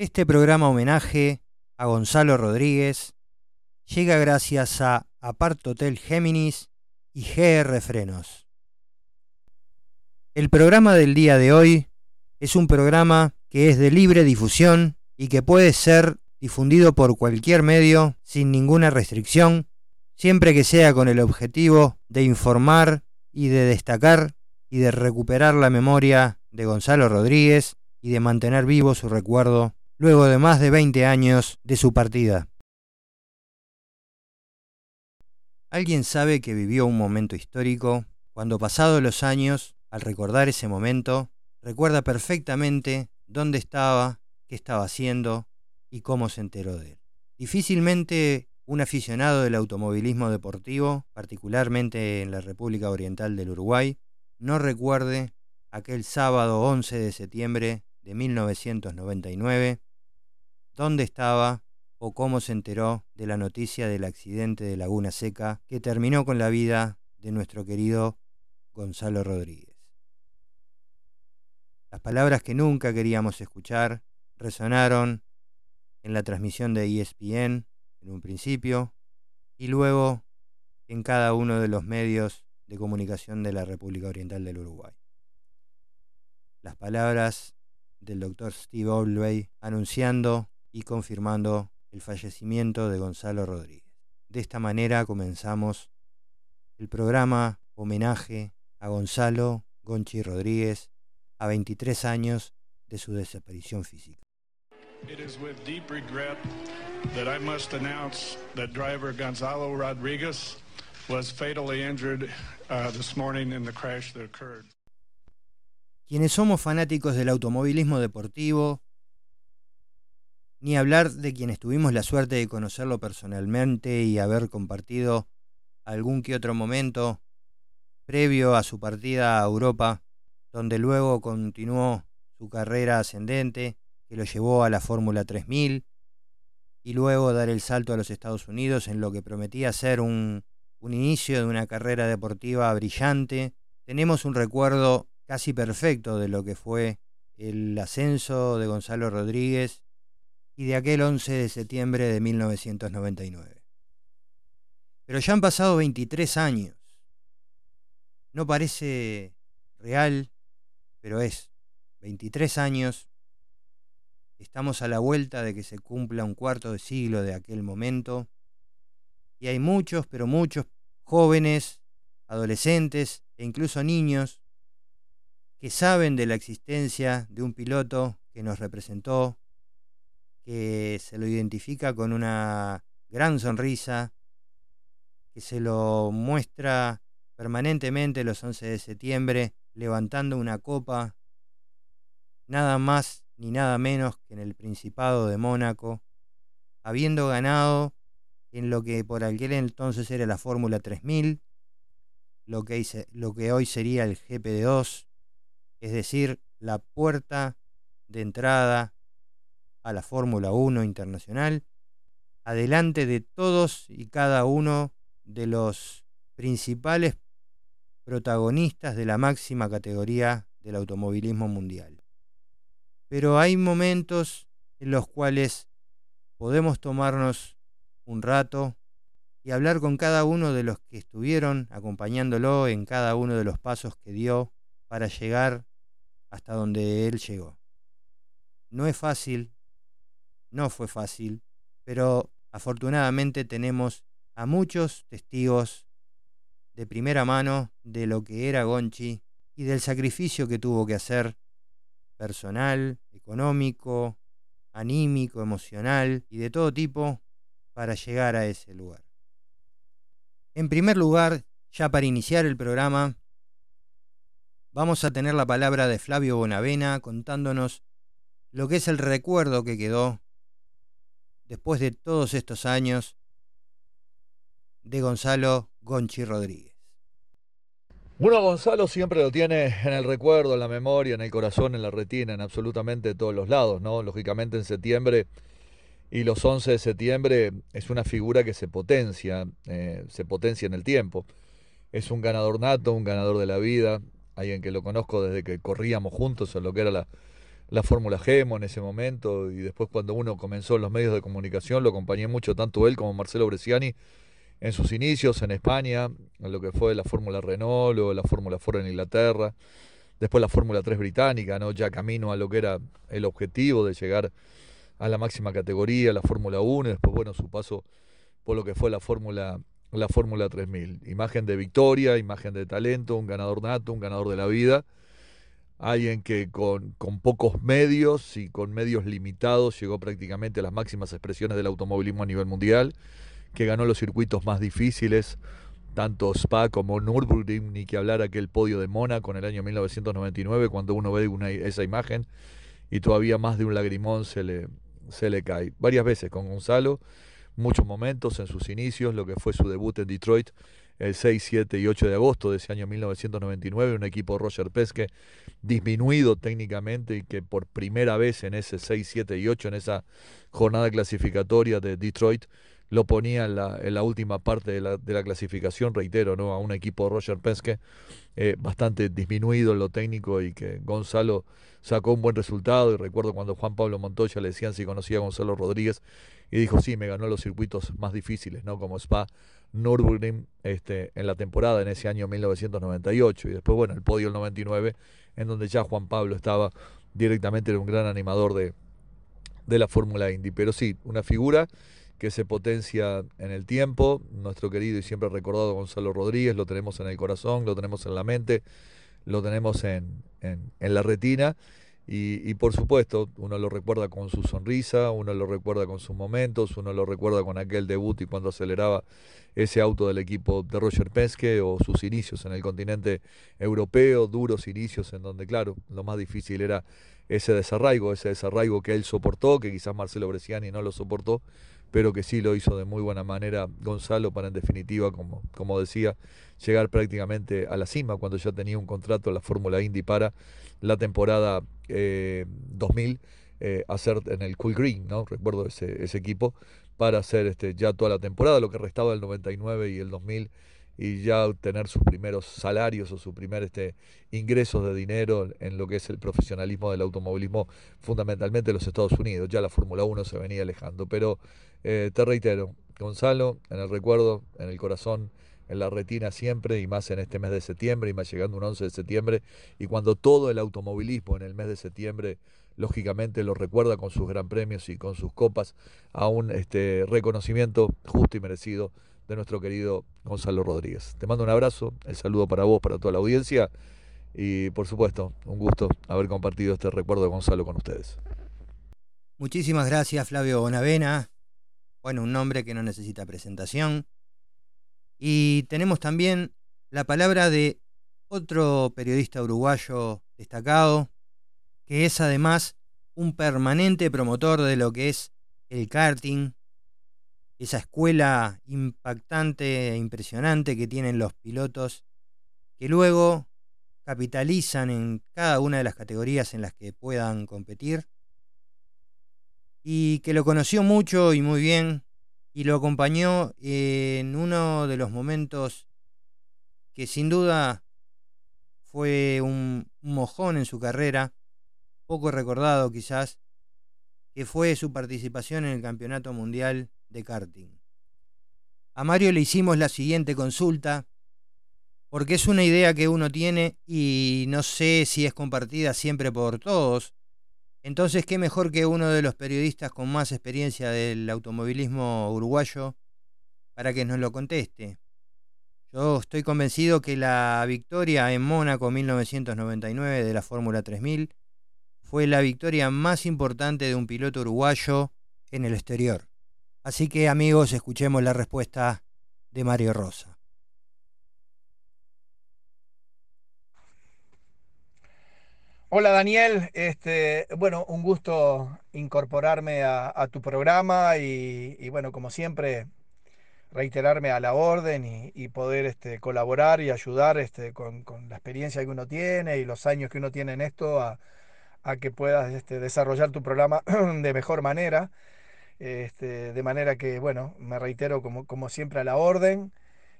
Este programa homenaje a Gonzalo Rodríguez llega gracias a Apart Hotel Géminis y GR Frenos. El programa del día de hoy es un programa que es de libre difusión y que puede ser difundido por cualquier medio sin ninguna restricción, siempre que sea con el objetivo de informar y de destacar y de recuperar la memoria de Gonzalo Rodríguez y de mantener vivo su recuerdo luego de más de 20 años de su partida. Alguien sabe que vivió un momento histórico cuando pasados los años, al recordar ese momento, recuerda perfectamente dónde estaba, qué estaba haciendo y cómo se enteró de él. Difícilmente un aficionado del automovilismo deportivo, particularmente en la República Oriental del Uruguay, no recuerde aquel sábado 11 de septiembre de 1999 dónde estaba o cómo se enteró de la noticia del accidente de Laguna Seca que terminó con la vida de nuestro querido Gonzalo Rodríguez. Las palabras que nunca queríamos escuchar resonaron en la transmisión de ESPN en un principio y luego en cada uno de los medios de comunicación de la República Oriental del Uruguay. Las palabras del doctor Steve Olway anunciando y confirmando el fallecimiento de Gonzalo Rodríguez. De esta manera comenzamos el programa homenaje a Gonzalo Gonchi Rodríguez a 23 años de su desaparición física. It is with deep regret that I must announce that driver Gonzalo Rodriguez was fatally injured uh, this morning in the crash that occurred. Quienes somos fanáticos del automovilismo deportivo ni hablar de quienes tuvimos la suerte de conocerlo personalmente y haber compartido algún que otro momento previo a su partida a Europa, donde luego continuó su carrera ascendente, que lo llevó a la Fórmula 3000, y luego dar el salto a los Estados Unidos en lo que prometía ser un, un inicio de una carrera deportiva brillante. Tenemos un recuerdo casi perfecto de lo que fue el ascenso de Gonzalo Rodríguez y de aquel 11 de septiembre de 1999. Pero ya han pasado 23 años. No parece real, pero es 23 años. Estamos a la vuelta de que se cumpla un cuarto de siglo de aquel momento. Y hay muchos, pero muchos jóvenes, adolescentes e incluso niños que saben de la existencia de un piloto que nos representó, que se lo identifica con una gran sonrisa, que se lo muestra permanentemente los 11 de septiembre levantando una copa, nada más ni nada menos que en el Principado de Mónaco, habiendo ganado en lo que por aquel entonces era la Fórmula 3000, lo que, lo que hoy sería el GP2, es decir, la puerta de entrada a la Fórmula 1 internacional, adelante de todos y cada uno de los principales protagonistas de la máxima categoría del automovilismo mundial. Pero hay momentos en los cuales podemos tomarnos un rato y hablar con cada uno de los que estuvieron acompañándolo en cada uno de los pasos que dio para llegar hasta donde él llegó. No es fácil no fue fácil, pero afortunadamente tenemos a muchos testigos de primera mano de lo que era Gonchi y del sacrificio que tuvo que hacer personal, económico, anímico, emocional y de todo tipo para llegar a ese lugar. En primer lugar, ya para iniciar el programa, vamos a tener la palabra de Flavio Bonavena contándonos lo que es el recuerdo que quedó después de todos estos años de Gonzalo Gonchi Rodríguez. Bueno, Gonzalo siempre lo tiene en el recuerdo, en la memoria, en el corazón, en la retina, en absolutamente todos los lados, ¿no? Lógicamente en septiembre y los 11 de septiembre es una figura que se potencia, eh, se potencia en el tiempo. Es un ganador nato, un ganador de la vida, alguien que lo conozco desde que corríamos juntos en lo que era la, la Fórmula Gemo en ese momento y después cuando uno comenzó en los medios de comunicación lo acompañé mucho tanto él como Marcelo Bresciani en sus inicios en España, en lo que fue la Fórmula Renault o la Fórmula Ford en Inglaterra, después la Fórmula 3 británica, ¿no? ya camino a lo que era el objetivo de llegar a la máxima categoría, la Fórmula 1, y después bueno, su paso por lo que fue la Fórmula la Fórmula 3000. Imagen de victoria, imagen de talento, un ganador nato, un ganador de la vida. Alguien que con, pocos medios y con medios limitados llegó prácticamente a las máximas expresiones del automovilismo a nivel mundial que ganó los circuitos más difíciles, tanto Spa como Nürburgring, ni que hablar aquel podio de Mónaco en el año 1999, cuando uno ve una, esa imagen y todavía más de un lagrimón se le cae. Varias veces con Gonzalo, muchos momentos en sus inicios, lo que fue su debut en Detroit el 6, 7 y 8 de agosto de ese año 1999, un equipo Roger Pesque disminuido técnicamente y que por primera vez en ese 6, 7 y 8, en esa jornada clasificatoria de Detroit, lo ponía en la, última parte de la, de la, clasificación, reitero, ¿no? a un equipo Roger Penske eh, bastante disminuido en lo técnico y que Gonzalo sacó un buen resultado. Y recuerdo cuando Juan Pablo Montoya le decían si conocía a Gonzalo Rodríguez y dijo, sí, me ganó los circuitos más difíciles, ¿no? como Spa, Nürburgring este, en la temporada en ese año 1998. Y después, bueno, el podio el 99, en donde ya Juan Pablo estaba directamente, un gran animador de, de la Fórmula Indy. Pero sí, una figura que se potencia en el tiempo. Nuestro querido y siempre recordado Gonzalo Rodríguez, lo tenemos en el corazón, lo tenemos en la mente, lo tenemos en, la retina. Y, por supuesto, uno lo recuerda con su sonrisa, uno lo recuerda con sus momentos, uno lo recuerda con aquel debut y cuando aceleraba ese auto del equipo de Roger Penske o sus inicios en el continente europeo, duros inicios en donde, claro, lo más difícil era ese desarraigo, ese desarraigo que él soportó, que quizás Marcelo Bresciani no lo soportó, pero que sí lo hizo de muy buena manera Gonzalo para en definitiva, como, como decía, llegar prácticamente a la cima cuando ya tenía un contrato la Fórmula Indy para la temporada 2000 eh, eh, hacer en el Cool Green, ¿no? Recuerdo ese, ese equipo, para hacer este, ya toda la temporada, lo que restaba del 99 y el 2000 y ya obtener sus primeros salarios o sus primeros este, ingresos de dinero en lo que es el profesionalismo del automovilismo, fundamentalmente en los Estados Unidos. Ya la Fórmula 1 se venía alejando. Pero eh, te reitero, Gonzalo, en el recuerdo, en el corazón, en la retina siempre, y más en este mes de septiembre, y más llegando un 11 de septiembre, y cuando todo el automovilismo en el mes de septiembre lógicamente lo recuerda con sus gran premios y con sus copas a un este, reconocimiento justo y merecido de nuestro querido Gonzalo Rodríguez. Te mando un abrazo, el saludo para vos, para toda la audiencia y por supuesto, un gusto haber compartido este recuerdo de Gonzalo con ustedes. Muchísimas gracias Flavio Bonavena. Bueno, un nombre que no necesita presentación. Y tenemos también la palabra de otro periodista uruguayo destacado, que es además un permanente promotor de lo que es el karting, esa escuela impactante e impresionante que tienen los pilotos, que luego capitalizan en cada una de las categorías en las que puedan competir, y que lo conoció mucho y muy bien, y lo acompañó en uno de los momentos que sin duda fue un, mojón en su carrera, poco recordado quizás, que fue su participación en el Campeonato Mundial de karting. A Mario le hicimos la siguiente consulta, porque es una idea que uno tiene y no sé si es compartida siempre por todos. Entonces, ¿qué mejor que uno de los periodistas con más experiencia del automovilismo uruguayo para que nos lo conteste? Yo estoy convencido que la victoria en Mónaco 1999 de la Fórmula 3000 fue la victoria más importante de un piloto uruguayo en el exterior. Así que amigos, escuchemos la respuesta de Mario Rosa. Hola Daniel, este, bueno, un gusto incorporarme a, tu programa y, bueno, como siempre, reiterarme a la orden y, poder este, colaborar y ayudar este, con, la experiencia que uno tiene y los años que uno tiene en esto a, que puedas este, desarrollar tu programa de mejor manera. Este, de manera que, bueno, me reitero como, como siempre a la orden.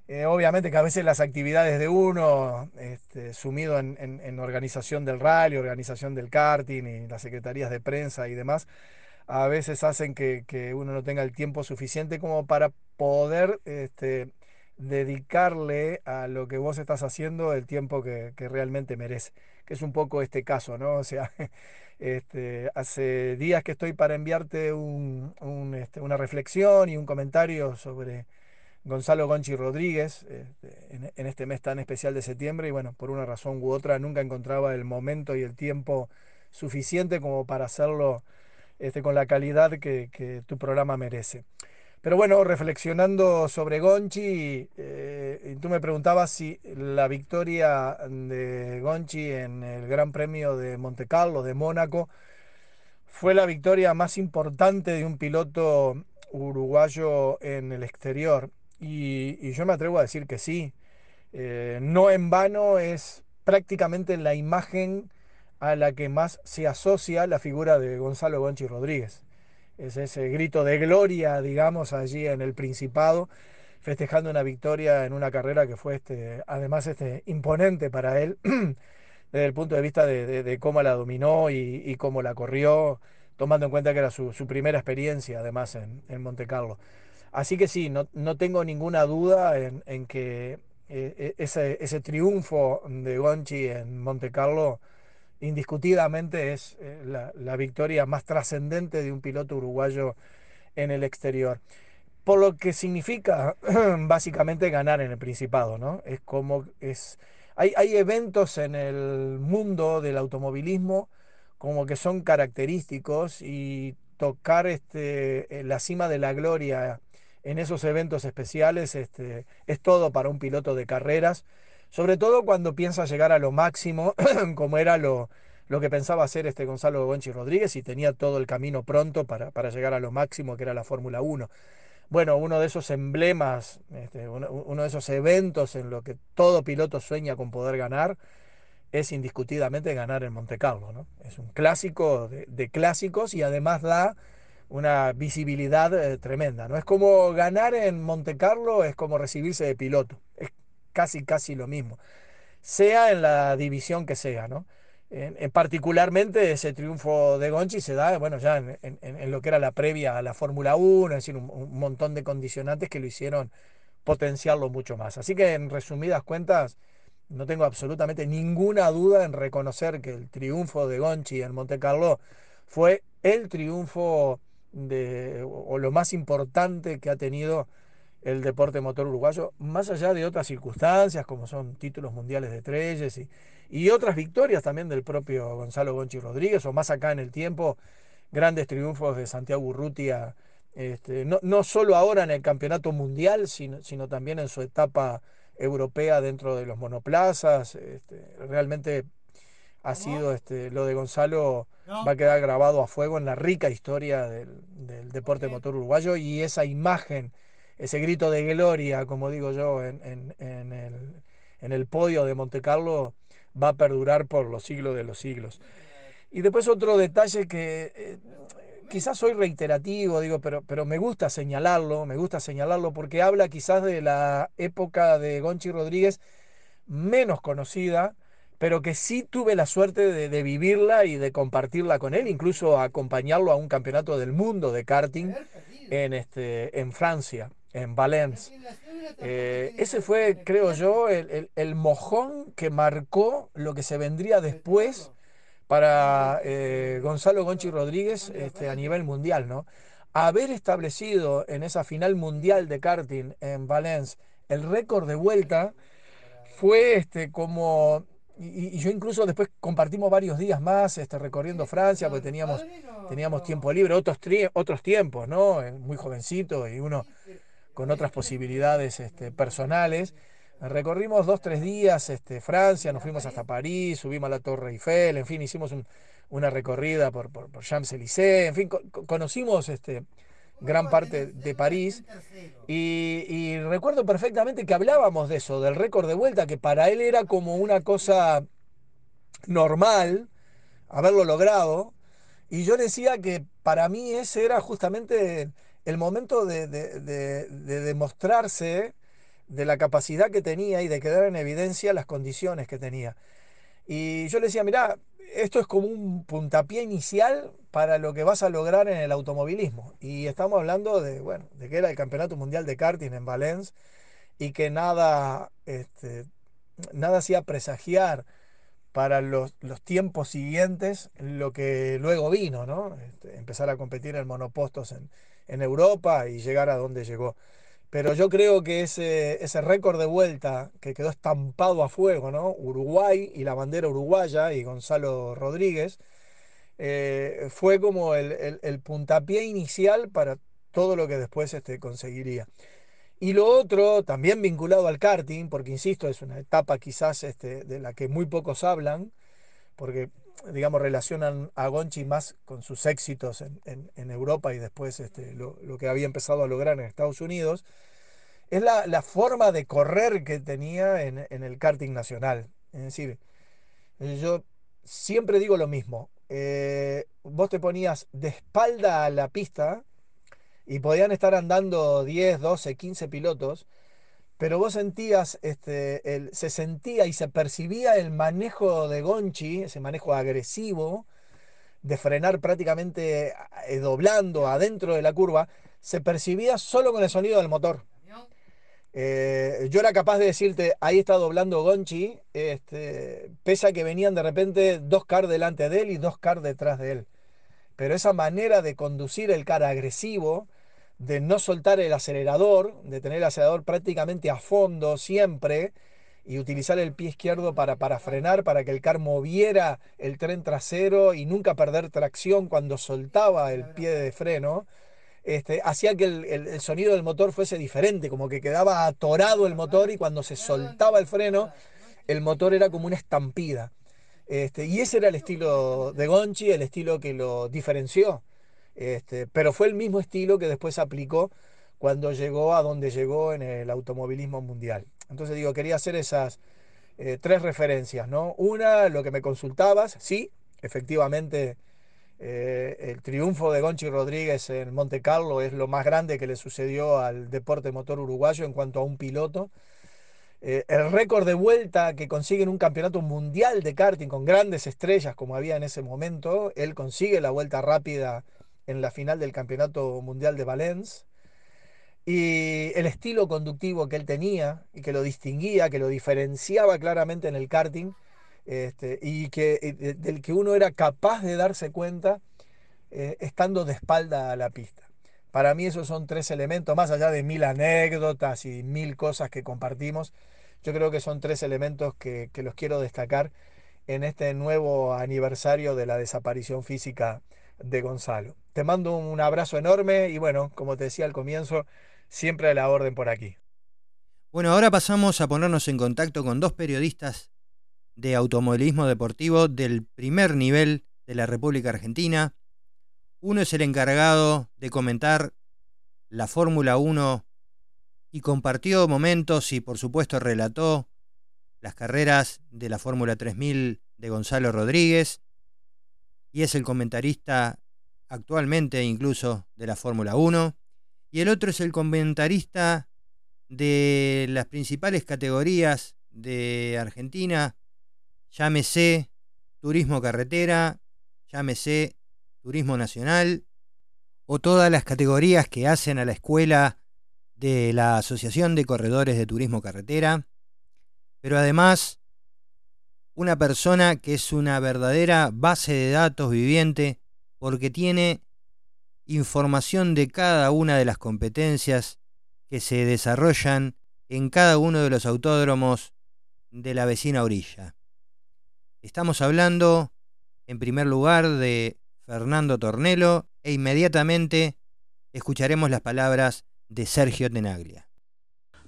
Eh, obviamente que a veces las actividades de uno, este, sumido en, en- organización del rally, organización del karting y las secretarías de prensa y demás, a veces hacen que, que uno no tenga el tiempo suficiente como para poder este, dedicarle a lo que vos estás haciendo el tiempo que, que realmente merece, que es un poco este caso, ¿no? O sea, este, hace días que estoy para enviarte un- este, una reflexión y un comentario sobre Gonzalo Gonchi Rodríguez este, en, este mes tan especial de septiembre y bueno, por una razón u otra nunca encontraba el momento y el tiempo suficiente como para hacerlo este, con la calidad que tu programa merece. Pero bueno, reflexionando sobre Gonchi, eh, tú me preguntabas si la victoria de Gonchi en el Gran Premio de Monte Carlo, de Mónaco, fue la victoria más importante de un piloto uruguayo en el exterior. Y, y yo me atrevo a decir que sí. Eh, no en vano es prácticamente la imagen a la que más se asocia la figura de Gonzalo Gonchi Rodríguez. Es ese grito de gloria, digamos, allí en el Principado, festejando una victoria en una carrera que fue este, además este, imponente para él, desde el punto de vista de, de- cómo la dominó y, y cómo la corrió, tomando en cuenta que era su, su primera experiencia, además, en, en Monte Carlo. Así que sí, no, no tengo ninguna duda en, en que eh, eh, ese, ese triunfo de Gonchi en Monte Carlo indiscutidamente es eh, la, la victoria más trascendente de un piloto uruguayo en el exterior. Por lo que significa básicamente ganar en el Principado, ¿no? Es como es. Hay, hay eventos en el mundo del automovilismo como que son característicos y tocar este, eh, la cima de la gloria en esos eventos especiales este, es todo para un piloto de carreras, sobre todo cuando piensa llegar a lo máximo, como era lo, lo que pensaba hacer este Gonzalo Gonchi Rodríguez y tenía todo el camino pronto para, para llegar a lo máximo que era la Fórmula Uno bueno, uno de esos emblemas, este, uno, uno de esos eventos en lo que todo piloto sueña con poder ganar, es indiscutidamente ganar en Monte Carlo, ¿no? Es un clásico de, de clásicos y además da una visibilidad eh, tremenda, ¿no? Es como ganar en Monte Carlo, es como recibirse de piloto, es casi, casi lo mismo sea en la división que sea, ¿no? En, en particularmente ese triunfo de Gonchi se da, bueno, ya en, lo que era la previa a la Fórmula 1, es decir, un, montón de condicionantes que lo hicieron potenciarlo mucho más. Así que en resumidas cuentas, no tengo absolutamente ninguna duda en reconocer que el triunfo de Gonchi en Monte Carlo fue el triunfo de, o lo más importante que ha tenido el deporte motor uruguayo, más allá de otras circunstancias, como son títulos mundiales de Treyes y, y otras victorias también del propio Gonzalo Gonchi Rodríguez, o más acá en el tiempo, grandes triunfos de Santiago Urrutia, este, no, no solo ahora en el campeonato mundial, sino, sino también en su etapa europea dentro de los monoplazas. Este, realmente ha sido este, lo de Gonzalo va a quedar grabado a fuego en la rica historia del, del deporte motor uruguayo y esa imagen, ese grito de gloria, como digo yo, en, en- en el, en el podio de Monte Carlo va a perdurar por los siglos de los siglos. Y después otro detalle que eh, quizás soy reiterativo, digo, pero, pero me gusta señalarlo, me gusta señalarlo porque habla quizás de la época de Gonchi Rodríguez menos conocida, pero que sí tuve la suerte de, de vivirla y de compartirla con él, incluso acompañarlo a un campeonato del mundo de karting en, este, en Francia, en Valence. Eh, ese fue, creo yo, el, el- mojón que marcó lo que se vendría después para eh, Gonzalo Gonchi Rodríguez este, a nivel mundial, ¿no? Haber establecido en esa final mundial de karting en Valence el récord de vuelta fue este como y, yo incluso después compartimos varios días más este, recorriendo Francia porque teníamos teníamos tiempo libre otros otros tiempos no Eh, muy jovencito y uno con otras posibilidades este, personales recorrimos dos tres días este, Francia nos fuimos hasta París subimos a la Torre Eiffel en fin hicimos un- una recorrida por, por, por Champs-Élysées en fin co- co- conocimos este gran parte de París y recuerdo perfectamente que hablábamos de eso, del récord de vuelta, que para él era como una cosa normal haberlo logrado. Y yo decía que para mí ese era justamente el momento de, de- de- de demostrarse de la capacidad que tenía y de quedar en evidencia las condiciones que tenía. Y yo le decía, mirá, esto es como un puntapié inicial para lo que vas a lograr en el automovilismo. Y estamos hablando de, bueno, de que era el Campeonato Mundial de Karting en Valencia y que nada, este, nada hacía presagiar para los, tiempos siguientes lo que luego vino, ¿no? Este, empezar a competir en monopostos en, en Europa y llegar a donde llegó. Pero yo creo que ese, ese récord de vuelta que quedó estampado a fuego, ¿no? Uruguay y la bandera uruguaya y Gonzalo Rodríguez, eh, fue como el, puntapié inicial para todo lo que después este, conseguiría. Y lo otro, también vinculado al karting, porque insisto, es una etapa quizás este, de la que muy pocos hablan, porque digamos, relacionan a Gonchi más con sus éxitos en, Europa y después este, lo, que había empezado a lograr en Estados Unidos, es la, forma de correr que tenía en, el karting nacional. Es decir, yo siempre digo lo mismo. Eh, vos te ponías de espalda a la pista y podían estar andando 10, 12, 15 pilotos pero vos sentías, este, se sentía y se percibía el manejo de Gonchi, ese manejo agresivo, de frenar prácticamente eh, doblando adentro de la curva, se percibía solo con el sonido del motor. Eh, yo era capaz de decirte, ahí está doblando Gonchi, este, pese a que venían de repente dos cars delante de él y dos cars detrás de él. Pero esa manera de conducir el car agresivo, de no soltar el acelerador, de tener el acelerador prácticamente a fondo siempre y utilizar el pie izquierdo para, para frenar, para que el car moviera el tren trasero y nunca perder tracción cuando soltaba el pie de freno, este, hacía que el, sonido del motor fuese diferente, como que quedaba atorado el motor y cuando se soltaba el freno, el motor era como una estampida. Este, y ese era el estilo de Gonchi, el estilo que lo diferenció. Este, pero fue el mismo estilo que después aplicó cuando llegó a donde llegó en el automovilismo mundial. Entonces digo, quería hacer esas eh, tres referencias, ¿no? Una, lo que me consultabas, sí, efectivamente eh, el triunfo de Gonchi Rodríguez en Monte Carlo es lo más grande que le sucedió al deporte motor uruguayo en cuanto a un piloto. Eh, el récord de vuelta que consigue en un campeonato mundial de karting con grandes estrellas como había en ese momento, él consigue la vuelta rápida en la final del Campeonato Mundial de Valencia. Y el estilo conductivo que él tenía y que lo distinguía, que lo diferenciaba claramente en el karting, este, y que, del que uno era capaz de darse cuenta eh, estando de espalda a la pista. Para mí esos son tres elementos, más allá de mil anécdotas y mil cosas que compartimos, yo creo que son tres elementos que, que los quiero destacar en este nuevo aniversario de la desaparición física de Gonzalo. Te mando un abrazo enorme y bueno, como te decía al comienzo, siempre a la orden por aquí. Bueno, ahora pasamos a ponernos en contacto con dos periodistas de automovilismo deportivo del primer nivel de la República Argentina. Uno es el encargado de comentar la Fórmula 1 y compartió momentos y por supuesto relató las carreras de la Fórmula 3000 de Gonzalo Rodríguez y es el comentarista actualmente incluso de la Fórmula 1, y el otro es el comentarista de las principales categorías de Argentina, llámese turismo carretera, llámese turismo nacional, o todas las categorías que hacen a la escuela de la Asociación de Corredores de Turismo Carretera, pero además una persona que es una verdadera base de datos viviente porque tiene información de cada una de las competencias que se desarrollan en cada uno de los autódromos de la vecina orilla. Estamos hablando, en primer lugar, de Fernando Tornelo e inmediatamente escucharemos las palabras de Sergio Tenaglia.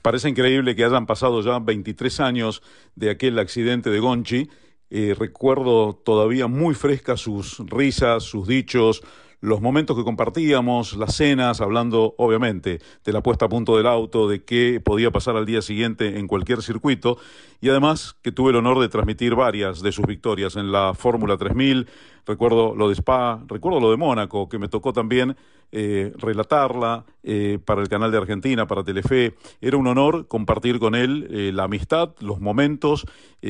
Parece increíble que hayan pasado ya 23 años de aquel accidente de Gonchi. Eh, recuerdo todavía muy frescas sus risas, sus dichos, los momentos que compartíamos, las cenas, hablando obviamente de la puesta a punto del auto, de qué podía pasar al día siguiente en cualquier circuito, y además que tuve el honor de transmitir varias de sus victorias en la Fórmula 3000, recuerdo lo de Spa, recuerdo lo de Mónaco, que me tocó también eh, relatarla eh, para el canal de Argentina, para Telefe. Era un honor compartir con él eh, la amistad, los momentos,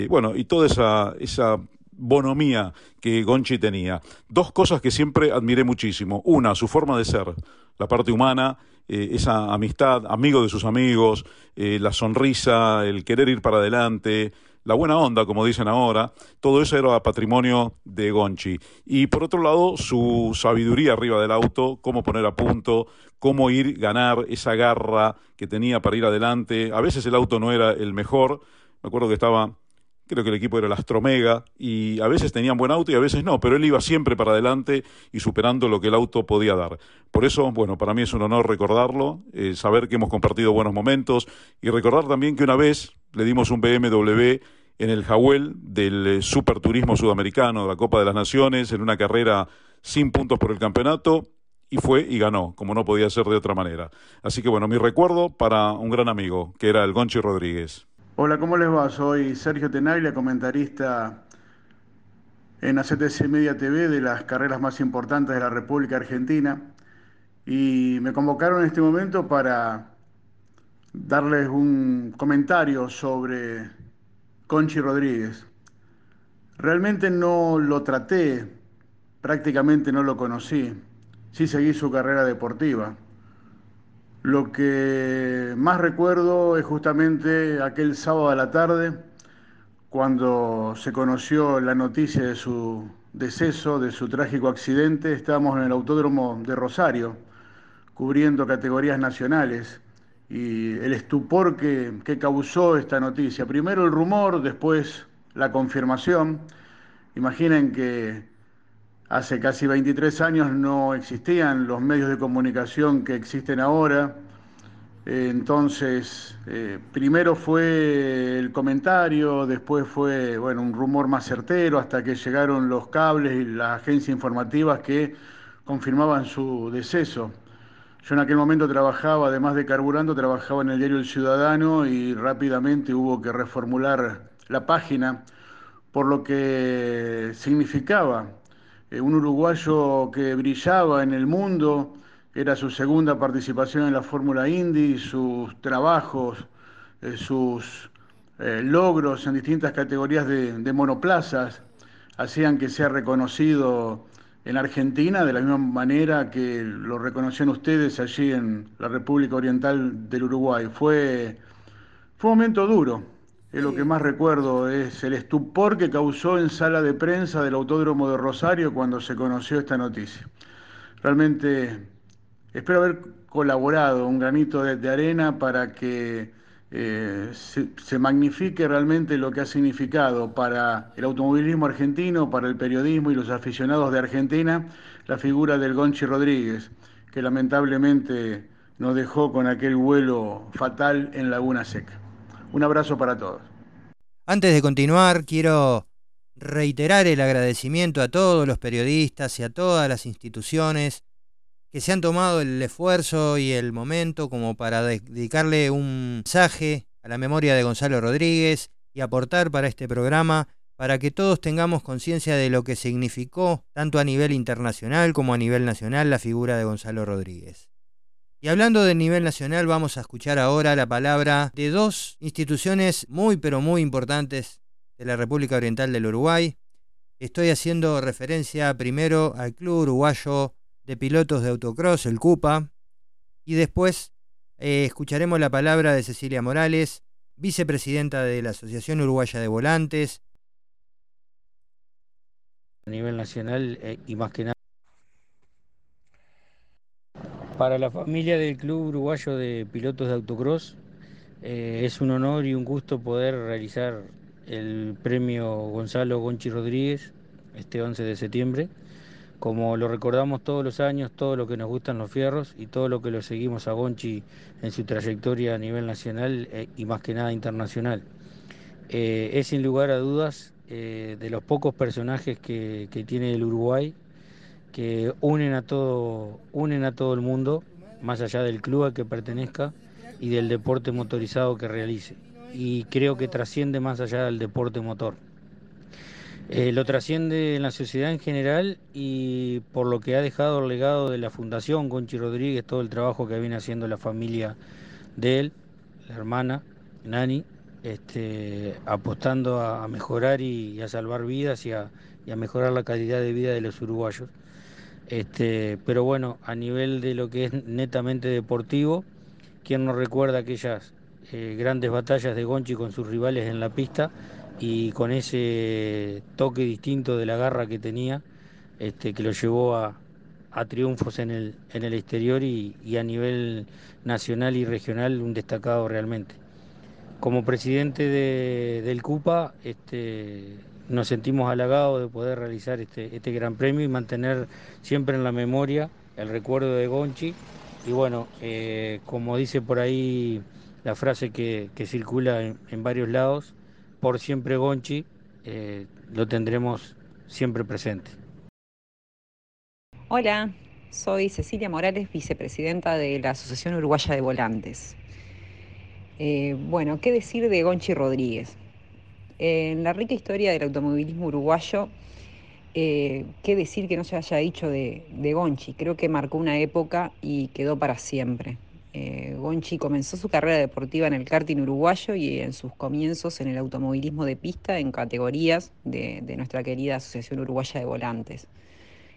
bueno, y toda esa, esa bonomía que Gonchi tenía. Dos cosas que siempre admiré muchísimo. Una, su forma de ser, la parte humana, eh, esa amistad, amigo de sus amigos, eh, la sonrisa, el querer ir para adelante, la buena onda, como dicen ahora, todo eso era patrimonio de Gonchi. Y por otro lado, su sabiduría arriba del auto, cómo poner a punto, cómo ir, ganar esa garra que tenía para ir adelante. A veces el auto no era el mejor. Me acuerdo que estaba creo que el equipo era el Astromega y a veces tenían buen auto y a veces no, pero él iba siempre para adelante y superando lo que el auto podía dar. Por eso, bueno, para mí es un honor recordarlo, eh, saber que hemos compartido buenos momentos y recordar también que una vez le dimos un BMW en el Jawel del eh, Superturismo Sudamericano, de la Copa de las Naciones, en una carrera sin puntos por el campeonato y fue y ganó, como no podía ser de otra manera. Así que bueno, mi recuerdo para un gran amigo, que era el Gonchi Rodríguez. Hola, ¿cómo les va? Soy Sergio Tenaglia, comentarista en ACTC Media TV de las carreras más importantes de la República Argentina. Y me convocaron en este momento para darles un comentario sobre Conchi Rodríguez. Realmente no lo traté, prácticamente no lo conocí. Sí seguí su carrera deportiva. Lo que más recuerdo es justamente aquel sábado a la tarde, cuando se conoció la noticia de su deceso, de su trágico accidente. Estábamos en el autódromo de Rosario, cubriendo categorías nacionales, y el estupor que, que causó esta noticia. Primero el rumor, después la confirmación. Imaginen que Hace casi 23 años no existían los medios de comunicación que existen ahora. Entonces, eh, primero fue el comentario, después fue bueno, un rumor más certero, hasta que llegaron los cables y las agencias informativas que confirmaban su deceso. Yo en aquel momento trabajaba, además de carburando, trabajaba en el diario El Ciudadano y rápidamente hubo que reformular la página por lo que significaba eh, un uruguayo que brillaba en el mundo, era su segunda participación en la Fórmula Indy, sus trabajos, eh, sus eh, logros en distintas categorías de, monoplazas hacían que sea reconocido en Argentina de la misma manera que lo reconocían ustedes allí en la República Oriental del Uruguay. Fue, fue un momento duro, es lo que más recuerdo, es el estupor que causó en sala de prensa del Autódromo de Rosario cuando se conoció esta noticia. Realmente espero haber colaborado un granito de, arena para que eh, se, magnifique realmente lo que ha significado para el automovilismo argentino, para el periodismo y los aficionados de Argentina, la figura del Gonchi Rodríguez, que lamentablemente nos dejó con aquel vuelo fatal en Laguna Seca. Un abrazo para todos. Antes de continuar, quiero reiterar el agradecimiento a todos los periodistas y a todas las instituciones que se han tomado el esfuerzo y el momento como para dedicarle un mensaje a la memoria de Gonzalo Rodríguez y aportar para este programa para que todos tengamos conciencia de lo que significó tanto a nivel internacional como a nivel nacional la figura de Gonzalo Rodríguez. Y hablando del nivel nacional, vamos a escuchar ahora la palabra de dos instituciones muy pero muy importantes de la República Oriental del Uruguay. Estoy haciendo referencia primero al Club Uruguayo de Pilotos de Autocross, el CUPA, y después eh, escucharemos la palabra de Cecilia Morales, vicepresidenta de la Asociación Uruguaya de Volantes. A nivel nacional eh, y más que nada para la familia del Club Uruguayo de Pilotos de Autocross eh, es un honor y un gusto poder realizar el premio Gonzalo Gonchi Rodríguez este 11 de septiembre. Como lo recordamos todos los años, todo lo que nos gustan los fierros y todo lo que lo seguimos a Gonchi en su trayectoria a nivel nacional eh, y más que nada internacional. Eh, es sin lugar a dudas de los pocos personajes que tiene el Uruguay que unen a todo, unen a todo el mundo, más allá del club al que pertenezca y del deporte motorizado que realice. Y creo que trasciende más allá del deporte motor. Eh, lo trasciende en la sociedad en general y por lo que ha dejado el legado de la Fundación Conchi Rodríguez, todo el trabajo que viene haciendo la familia de él, la hermana, Nani, este, apostando a, mejorar y, a salvar vidas y a, mejorar la calidad de vida de los uruguayos. Este, pero bueno, a nivel de lo que es netamente deportivo, ¿quién no recuerda aquellas eh, grandes batallas de Gonchi con sus rivales en la pista y con ese toque distinto de la garra que tenía, este, que lo llevó a, triunfos en el, en el exterior y, a nivel nacional y regional un destacado realmente. Como presidente del CUPA, este, nos sentimos halagados de poder realizar este, este gran premio y mantener siempre en la memoria el recuerdo de Gonchi. Y bueno, eh, como dice por ahí la frase que, circula en varios lados, por siempre Gonchi, eh, lo tendremos siempre presente. Hola, soy Cecilia Morales, vicepresidenta de la Asociación Uruguaya de Volantes. Eh, bueno, ¿qué decir de Gonchi Rodríguez? En la rica historia del automovilismo uruguayo, eh, ¿qué decir que no se haya dicho de, Gonchi? Creo que marcó una época y quedó para siempre. Eh, Gonchi comenzó su carrera deportiva en el karting uruguayo y en sus comienzos en el automovilismo de pista en categorías de, nuestra querida Asociación Uruguaya de Volantes.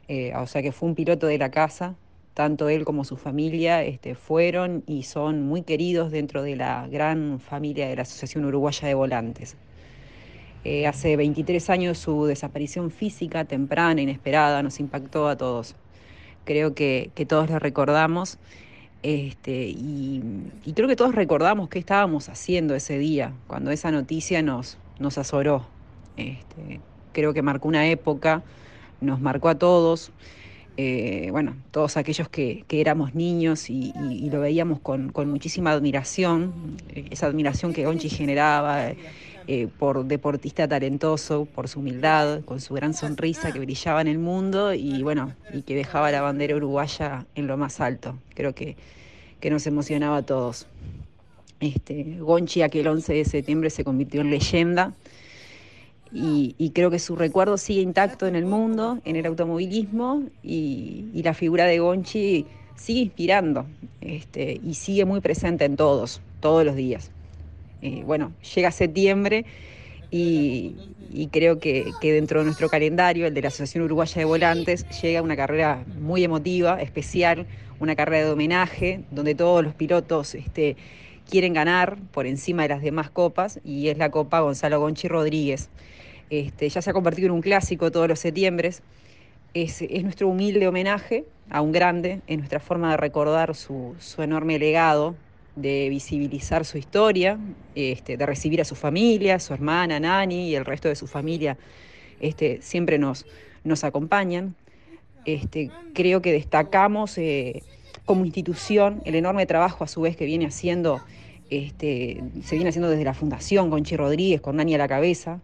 Eh, o sea que fue un piloto de la casa, tanto él como su familia este, fueron y son muy queridos dentro de la gran familia de la Asociación Uruguaya de Volantes. Eh, hace 23 años su desaparición física temprana, inesperada, nos impactó a todos. Creo que, que todos lo recordamos este, y, creo que todos recordamos qué estábamos haciendo ese día, cuando esa noticia nos, nos azoró. Este, creo que marcó una época, nos marcó a todos, eh, bueno, todos aquellos que, éramos niños y, lo veíamos con, con, muchísima admiración, esa admiración que Onchi generaba. Eh, por deportista talentoso, por su humildad, con su gran sonrisa que brillaba en el mundo y bueno, y que dejaba la bandera uruguaya en lo más alto. Creo que, que nos emocionaba a todos. Este, Gonchi aquel 11 de septiembre se convirtió en leyenda y, creo que su recuerdo sigue intacto en el mundo, en el automovilismo y, la figura de Gonchi sigue inspirando este, y sigue muy presente en todos, todos los días. Bueno, llega septiembre y, creo que, dentro de nuestro calendario, el de la Asociación Uruguaya de Volantes, llega una carrera muy emotiva, especial, una carrera de homenaje, donde todos los pilotos este, quieren ganar por encima de las demás copas, y es la Copa Gonzalo Gonchi Rodríguez. Este, ya se ha convertido en un clásico todos los septiembres. Es, nuestro humilde homenaje a un grande, en nuestra forma de recordar su enorme legado de visibilizar su historia, este, de recibir a su familia, su hermana Nani y el resto de su familia este, siempre nos, acompañan. Este, creo que destacamos eh, como institución el enorme trabajo a su vez que viene haciendo, este, se viene haciendo desde la Fundación Conchi Rodríguez, con Nani a la cabeza,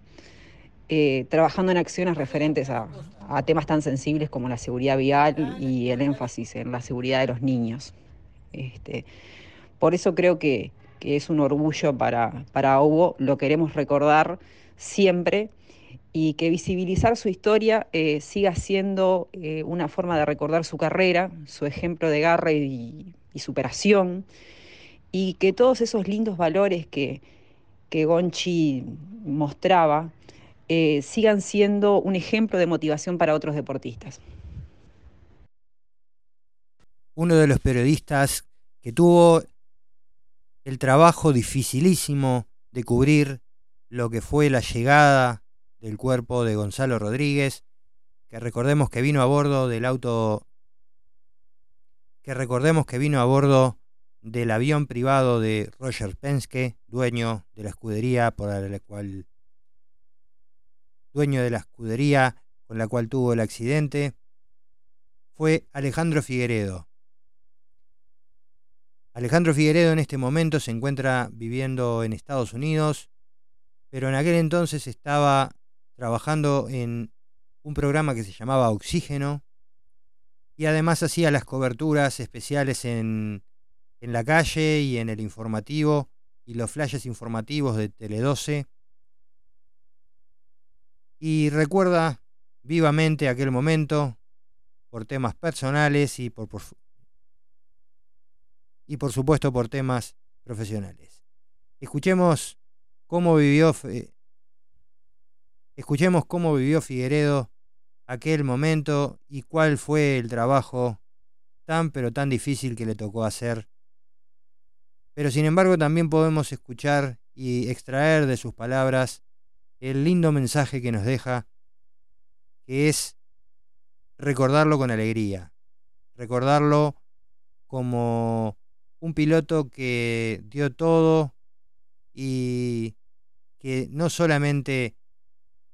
eh, trabajando en acciones referentes a, a temas tan sensibles como la seguridad vial y el énfasis en la seguridad de los niños. Este, por eso creo que, es un orgullo para, para Hugo, lo queremos recordar siempre y que visibilizar su historia eh, siga siendo eh, una forma de recordar su carrera, su ejemplo de garra y, superación, y que todos esos lindos valores que, que Gonchi mostraba eh, sigan siendo un ejemplo de motivación para otros deportistas. Uno de los periodistas que tuvo el trabajo dificilísimo de cubrir lo que fue la llegada del cuerpo de Gonzalo Rodríguez, que recordemos que vino a bordo del auto, que recordemos que vino a bordo del avión privado de Roger Penske, dueño de la escudería por la cual dueño de la escudería con la cual tuvo el accidente, fue Alejandro Figueredo, Alejandro Figueredo en este momento se encuentra viviendo en Estados Unidos, pero en aquel entonces estaba trabajando en un programa que se llamaba Oxígeno, y además hacía las coberturas especiales en, en la calle y en el informativo y los flashes informativos de Tele 12. Y recuerda vivamente aquel momento por temas personales y por, por, y por supuesto por temas profesionales. Escuchemos cómo vivió escuchemos cómo vivió Figueredo aquel momento y cuál fue el trabajo tan pero tan difícil que le tocó hacer. Pero sin embargo también podemos escuchar y extraer de sus palabras el lindo mensaje que nos deja, que es recordarlo con alegría, recordarlo como un piloto que dio todo y que no solamente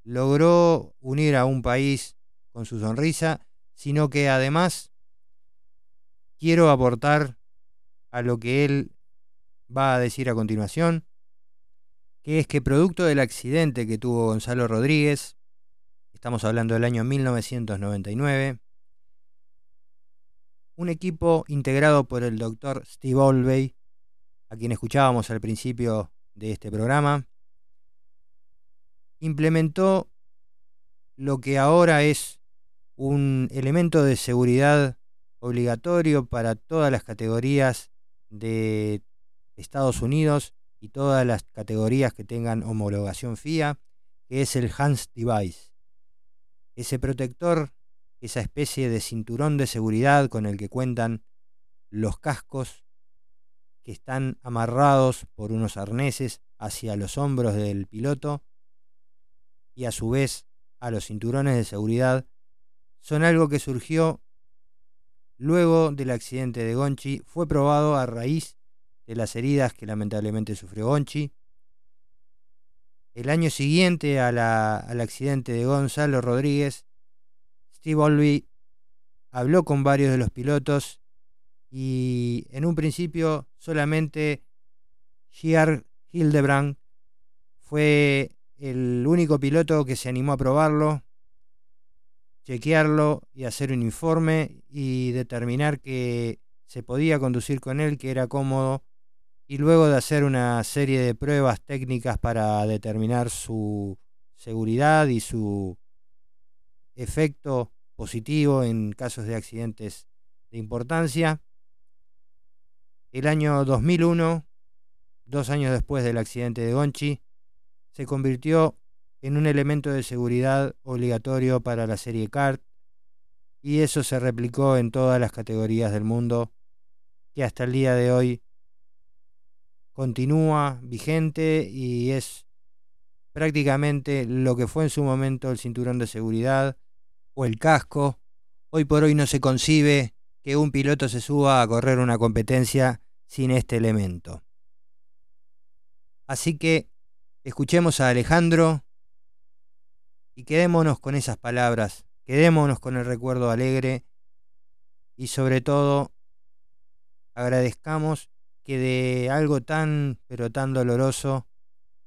logró unir a un país con su sonrisa, sino que además quiero aportar a lo que él va a decir a continuación, que es que producto del accidente que tuvo Gonzalo Rodríguez, estamos hablando del año 1999, un equipo integrado por el doctor Steve Olvey, a quien escuchábamos al principio de este programa, implementó lo que ahora es un elemento de seguridad obligatorio para todas las categorías de Estados Unidos y todas las categorías que tengan homologación FIA, que es el Hans Device. Ese protector, esa especie de cinturón de seguridad con el que cuentan los cascos que están amarrados por unos arneses hacia los hombros del piloto y a su vez a los cinturones de seguridad son algo que surgió luego del accidente de Gonchi, fue probado a raíz de las heridas que lamentablemente sufrió Gonchi. El año siguiente al accidente de Gonzalo Rodríguez, Steve Olby habló con varios de los pilotos y en un principio solamente Giar Hildebrand fue el único piloto que se animó a probarlo chequearlo y hacer un informe y determinar que se podía conducir con él, que era cómodo, y luego de hacer una serie de pruebas técnicas para determinar su seguridad y su efecto positivo en casos de accidentes de importancia. El año 2001, dos años después del accidente de Gonchi, se convirtió en un elemento de seguridad obligatorio para la serie CART y eso se replicó en todas las categorías del mundo que hasta el día de hoy continúa vigente y es prácticamente lo que fue en su momento el cinturón de seguridad o el casco. Hoy por hoy no se concibe que un piloto se suba a correr una competencia sin este elemento. Así que escuchemos a Alejandro y quedémonos con esas palabras, quedémonos con el recuerdo alegre y sobre todo agradezcamos que de algo tan pero tan doloroso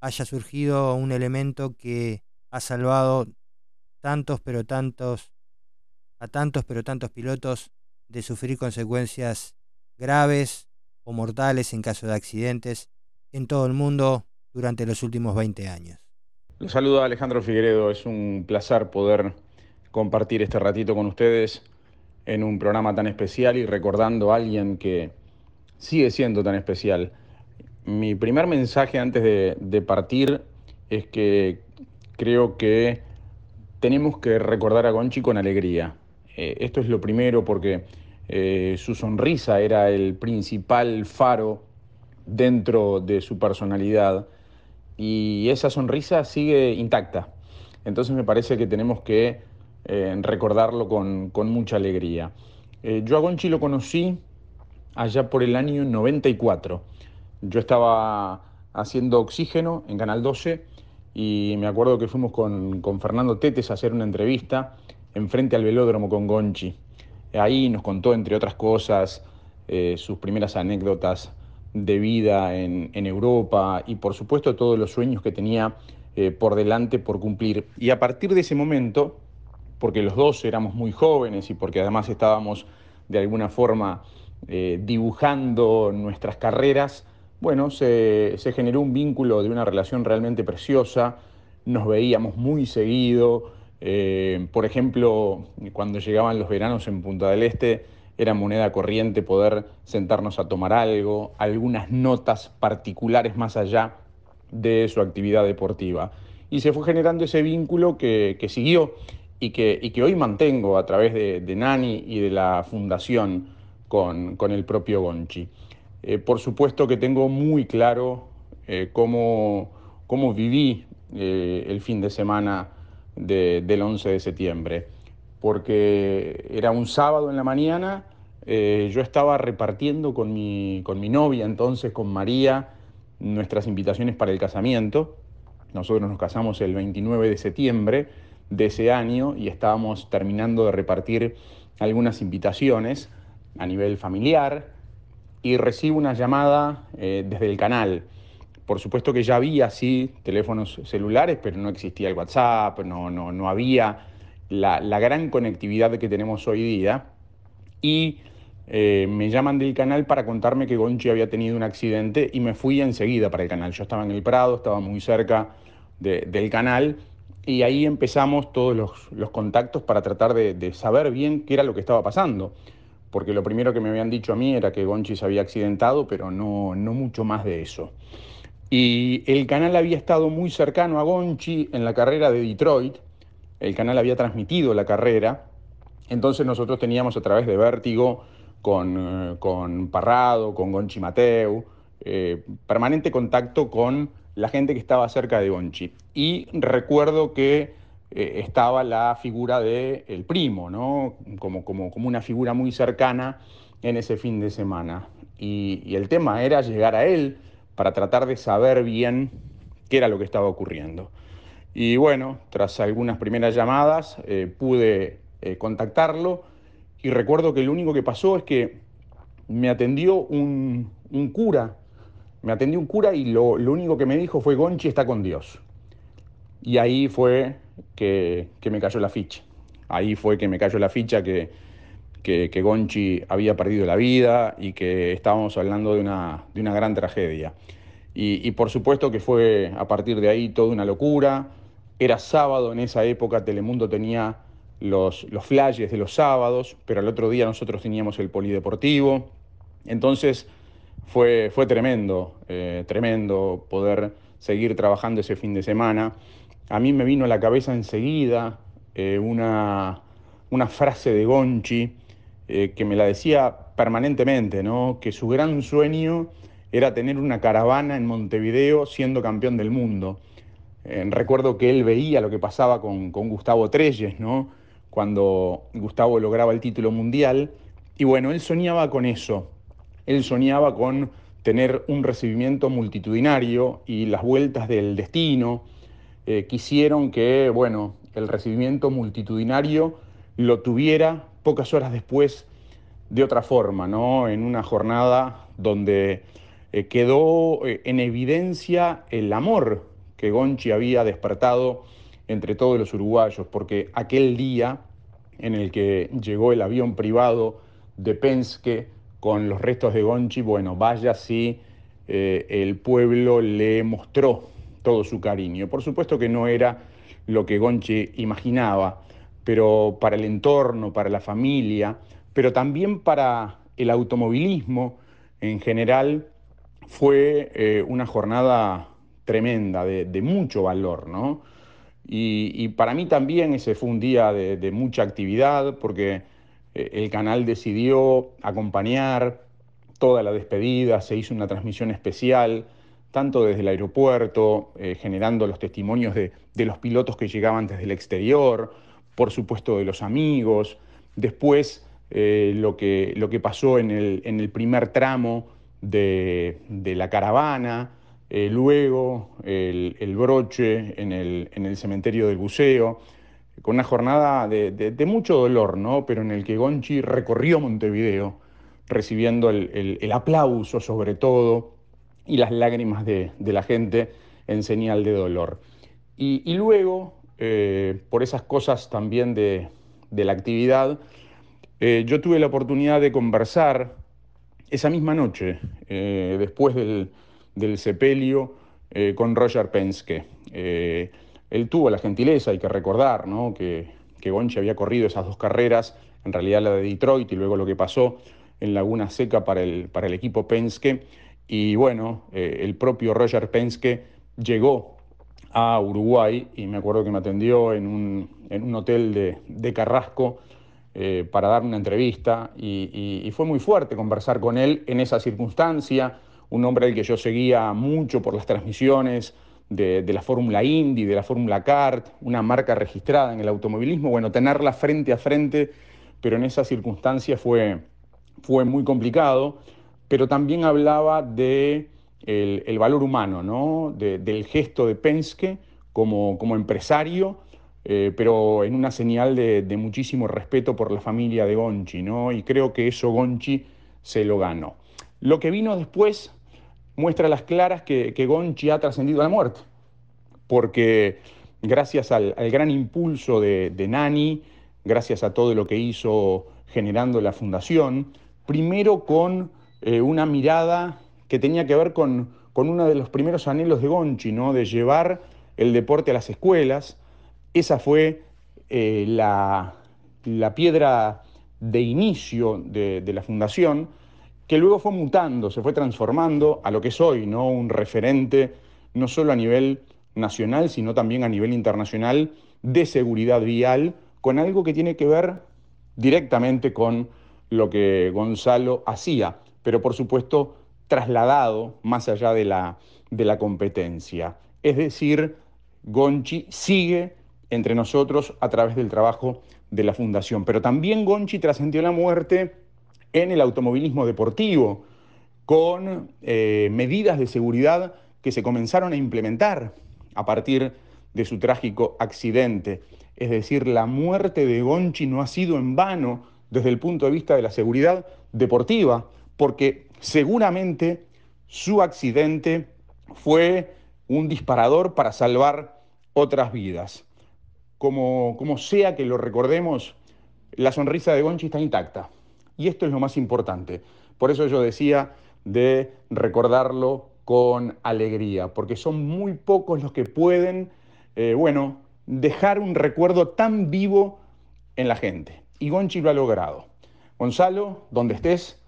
haya surgido un elemento que ha salvado tantos pero tantos a tantos pero tantos pilotos de sufrir consecuencias graves o mortales en caso de accidentes en todo el mundo durante los últimos 20 años. Los saludo a Alejandro Figueredo, es un placer poder compartir este ratito con ustedes en un programa tan especial y recordando a alguien que sigue siendo tan especial. Mi primer mensaje antes de, partir es que creo que tenemos que recordar a Gonchi con alegría. Eh, esto es lo primero porque eh, su sonrisa era el principal faro dentro de su personalidad y esa sonrisa sigue intacta. Entonces me parece que tenemos que eh, recordarlo con, mucha alegría. Yo a Gonchi lo conocí allá por el año 94. Yo estaba haciendo oxígeno en Canal 12 y me acuerdo que fuimos con, Fernando Tetes a hacer una entrevista enfrente al velódromo con Gonchi. Ahí nos contó, entre otras cosas, eh, sus primeras anécdotas de vida en, Europa y por supuesto todos los sueños que tenía eh, por delante por cumplir. Y a partir de ese momento porque los dos éramos muy jóvenes y porque además estábamos de alguna forma eh, dibujando nuestras carreras, bueno, se, generó un vínculo de una relación realmente preciosa, nos veíamos muy seguido, eh, por ejemplo, cuando llegaban los veranos en Punta del Este, era moneda corriente poder sentarnos a tomar algo, algunas notas particulares más allá de su actividad deportiva. Y se fue generando ese vínculo que, siguió y que, que, hoy mantengo a través de, Nani y de la fundación con, el propio Gonchi. Eh, por supuesto que tengo muy claro eh, cómo, cómo, viví eh, el fin de semana del 11 de septiembre, porque era un sábado en la mañana, yo estaba repartiendo con mi, con mi novia entonces, con María, nuestras invitaciones para el casamiento. Nosotros nos casamos el 29 de septiembre de ese año y estábamos terminando de repartir algunas invitaciones a nivel familiar y recibo una llamada eh, desde el canal. Por supuesto que ya había, sí, teléfonos celulares, pero no existía el WhatsApp, no, no, no había la, la gran conectividad que tenemos hoy día. Y eh, me llaman del canal para contarme que Gonchi había tenido un accidente y me fui enseguida para el canal. Yo estaba en el Prado, estaba muy cerca del canal y ahí empezamos todos los, contactos para tratar de, saber bien qué era lo que estaba pasando. Porque lo primero que me habían dicho a mí era que Gonchi se había accidentado, pero no, no mucho más de eso. Y el canal había estado muy cercano a Gonchi en la carrera de Detroit. El canal había transmitido la carrera. Entonces nosotros teníamos a través de Vértigo con, con Parrado, con Gonchi Mateu, eh, permanente contacto con la gente que estaba cerca de Gonchi. Y recuerdo que eh, estaba la figura del el primo, ¿no? Como, como, como, una figura muy cercana en ese fin de semana. Y, el tema era llegar a él para tratar de saber bien qué era lo que estaba ocurriendo. Y bueno, tras algunas primeras llamadas eh, pude contactarlo y recuerdo que lo único que pasó es que me atendió un, cura, me atendió un cura y lo, único que me dijo fue, Gonchi está con Dios. Y ahí fue que, me cayó la ficha. Ahí fue que me cayó la ficha que, que, Gonchi había perdido la vida y que estábamos hablando de una, de una gran tragedia. Y, y, por supuesto que fue a partir de ahí toda una locura. Era sábado, en esa época Telemundo tenía los, los flashes de los sábados, pero al otro día nosotros teníamos el polideportivo. Entonces fue, fue tremendo, eh, tremendo poder seguir trabajando ese fin de semana. A mí me vino a la cabeza enseguida eh, una, una, frase de Gonchi eh, que me la decía permanentemente, ¿no? que su gran sueño era tener una caravana en Montevideo siendo campeón del mundo. recuerdo que él veía lo que pasaba con, con Gustavo Treyes, ¿no? cuando Gustavo lograba el título mundial. Y bueno, él soñaba con eso. Él soñaba con tener un recibimiento multitudinario y las vueltas del destino eh, quisieron que, bueno, el recibimiento multitudinario lo tuviera pocas horas después de otra forma, ¿no? En una jornada donde eh, quedó eh, en evidencia el amor que Gonchi había despertado entre todos los uruguayos, porque aquel día en el que llegó el avión privado de Penske con los restos de Gonchi, bueno, vaya si el pueblo le mostró todo su cariño. Por supuesto que no era lo que Gonchi imaginaba, pero para el entorno, para la familia, pero también para el automovilismo en general, fue eh, una jornada tremenda, de, de mucho valor, ¿no? Y, para mí también ese fue un día de, mucha actividad porque eh, el canal decidió acompañar toda la despedida, se hizo una transmisión especial, tanto desde el aeropuerto, eh, generando los testimonios de, los pilotos que llegaban desde el exterior, por supuesto de los amigos, después eh, lo, que, lo, que, pasó en el, en el primer tramo de, de la caravana, eh, luego el, broche en el, cementerio del buceo, con una jornada de, mucho dolor, ¿no? pero en el que Gonchi recorrió Montevideo, recibiendo el, aplauso sobre todo y las lágrimas de, la gente en señal de dolor. Y, luego eh, por esas cosas también de, la actividad, eh, yo tuve la oportunidad de conversar esa misma noche, eh, después del, sepelio, con Roger Penske. él tuvo la gentileza, hay que recordar, que, que Gonchi había corrido esas dos carreras, en realidad la de Detroit y luego lo que pasó en Laguna Seca para el, para el equipo Penske. Y bueno, el propio Roger Penske llegó a Uruguay y me acuerdo que me atendió en un, hotel de, Carrasco eh, para dar una entrevista y, fue muy fuerte conversar con él en esa circunstancia, un hombre al que yo seguía mucho por las transmisiones de, la Fórmula Indy, de la Fórmula Kart, una marca registrada en el automovilismo, bueno, tenerla frente a frente, pero en esa circunstancia fue, fue muy complicado, pero también hablaba de el, valor humano, ¿no? del gesto de Penske como, como empresario, eh, pero en una señal de, muchísimo respeto por la familia de Gonchi, ¿no? y creo que eso Gonchi se lo ganó. Lo que vino después muestra a las claras que, que Gonchi ha trascendido a la muerte, porque gracias al, gran impulso de, Nani, gracias a todo lo que hizo generando la fundación, primero con eh, una mirada que tenía que ver con, uno de los primeros anhelos de Gonchi, ¿no? de llevar el deporte a las escuelas. Esa fue eh, la, piedra de inicio de, la fundación, que luego fue mutando, se fue transformando a lo que es hoy, ¿no? un referente no solo a nivel nacional, sino también a nivel internacional de seguridad vial, con algo que tiene que ver directamente con lo que Gonzalo hacía, pero por supuesto trasladado más allá de la, de la competencia. Es decir, Gonchi sigue entre nosotros a través del trabajo de la Fundación. Pero también Gonchi trascendió la muerte en el automovilismo deportivo, con eh, medidas de seguridad que se comenzaron a implementar a partir de su trágico accidente. Es decir, la muerte de Gonchi no ha sido en vano desde el punto de vista de la seguridad deportiva, porque seguramente su accidente fue un disparador para salvar otras vidas. Como, como sea que lo recordemos, la sonrisa de Gonchi está intacta. Y esto es lo más importante. Por eso yo decía de recordarlo con alegría, porque son muy pocos los que pueden, eh, bueno, dejar un recuerdo tan vivo en la gente. Y Gonchi lo ha logrado. Gonzalo, donde estés,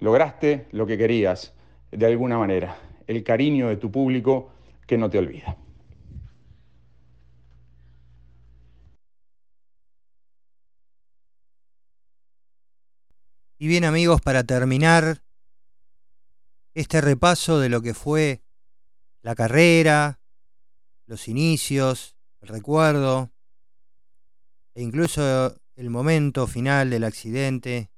lograste lo que querías de alguna manera, el cariño de tu público que no te olvida. Y bien amigos, para terminar este repaso de lo que fue la carrera, los inicios, el recuerdo e incluso el momento final del accidente,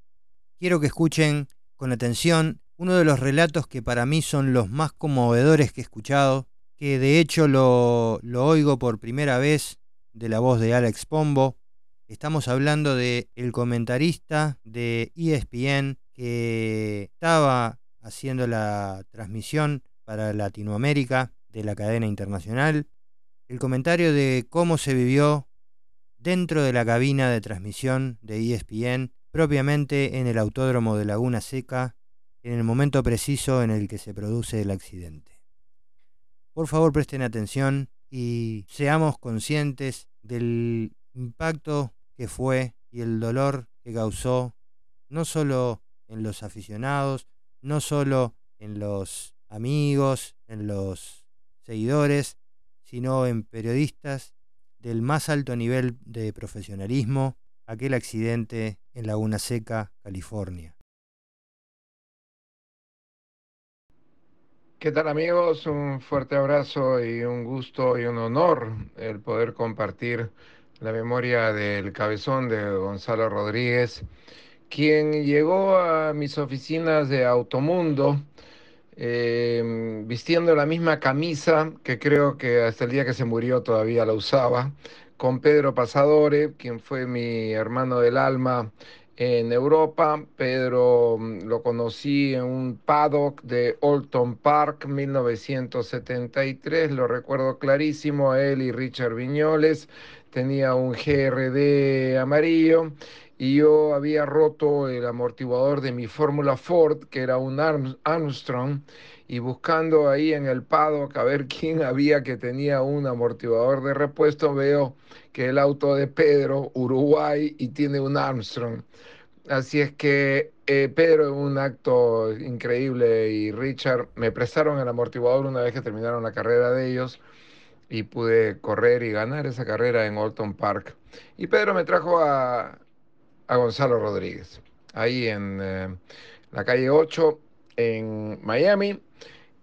quiero que escuchen con atención uno de los relatos que para mí son los más conmovedores que he escuchado, que de hecho lo, oigo por primera vez de la voz de Alex Pombo. Estamos hablando de el comentarista de ESPN que estaba haciendo la transmisión para Latinoamérica de la cadena internacional. El comentario de cómo se vivió dentro de la cabina de transmisión de ESPN propiamente en el autódromo de Laguna Seca, en el momento preciso en el que se produce el accidente. Por favor presten atención y seamos conscientes del impacto que fue y el dolor que causó no solo en los aficionados, no solo en los amigos, en los seguidores, sino en periodistas del más alto nivel de profesionalismo aquel accidente en Laguna Seca, California. ¿Qué tal amigos? Un fuerte abrazo y un gusto y un honor el poder compartir la memoria del cabezón de Gonzalo Rodríguez, quien llegó a mis oficinas de Automundo eh, vistiendo la misma camisa que creo que hasta el día que se murió todavía la usaba, con Pedro Pasadore, quien fue mi hermano del alma en Europa. Pedro mm, lo conocí en un paddock de Alton Park, 1973, lo recuerdo clarísimo, él y Richard Viñoles. Tenía un GRD amarillo y yo había roto el amortiguador de mi Fórmula Ford, que era un Armstrong, y buscando ahí en el paddock a ver quién había que tenía un amortiguador de repuesto, veo que el auto de Pedro, Uruguay, y tiene un Armstrong. Así es que eh, Pedro, en un acto increíble, y Richard me prestaron el amortiguador una vez que terminaron la carrera de ellos y pude correr y ganar esa carrera en Alton Park. Y Pedro me trajo a, a Gonzalo Rodríguez, ahí en eh, la calle 8 en Miami.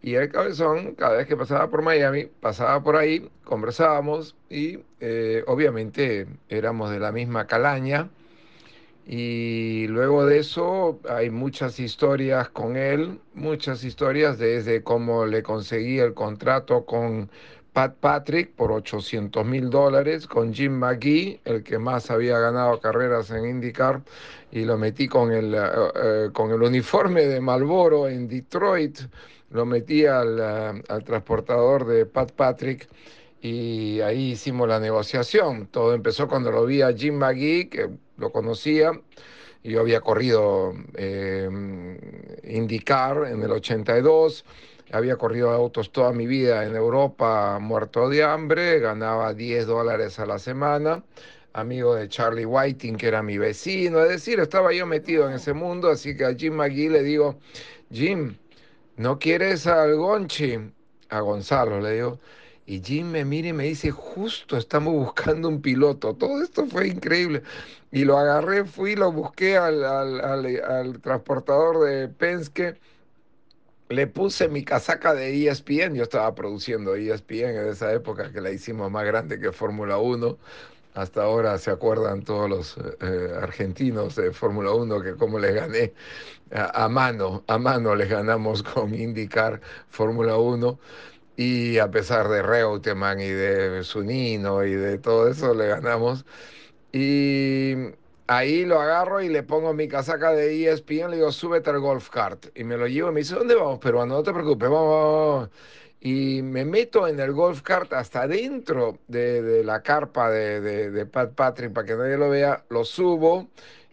Y el cabezón, cada vez que pasaba por Miami, pasaba por ahí, conversábamos y eh, obviamente éramos de la misma calaña y luego de eso hay muchas historias con él, muchas historias desde cómo le conseguí el contrato con Pat Patrick por 800 mil dólares, con Jim McGee, el que más había ganado carreras en IndyCar, y lo metí con el, eh, eh, con el uniforme de Malboro en Detroit, lo metí al, eh, al transportador de Pat Patrick y ahí hicimos la negociación. Todo empezó cuando lo vi a Jim McGee, que lo conocía. Yo había corrido eh, IndyCar en el 82, había corrido autos toda mi vida en Europa, muerto de hambre, ganaba 10 dólares a la semana, amigo de Charlie Whiting, que era mi vecino, es decir, estaba yo metido en ese mundo, así que a Jim McGee le digo, Jim, ¿no quieres al Gonchi? A Gonzalo le digo, y Jim me mira y me dice, justo estamos buscando un piloto. Todo esto fue increíble. Y lo agarré, fui, lo busqué al, al, transportador de Penske, le puse mi casaca de ESPN, yo estaba produciendo ESPN en esa época que la hicimos más grande que Fórmula 1. Hasta ahora se acuerdan todos los eh, argentinos de Fórmula 1 que cómo les gané a, mano, a mano les ganamos con IndyCar Fórmula 1 y a pesar de Reutemann y de Zunino y de todo eso, le ganamos. Y ahí lo agarro y le pongo mi casaca de ESPN, le digo, súbete al golf cart. Y me lo llevo y me dice, ¿dónde vamos, peruano? No te preocupes, vamos, Y me meto en el golf cart hasta dentro de, la carpa de, de, de, Pat Patrick para que nadie lo vea, lo subo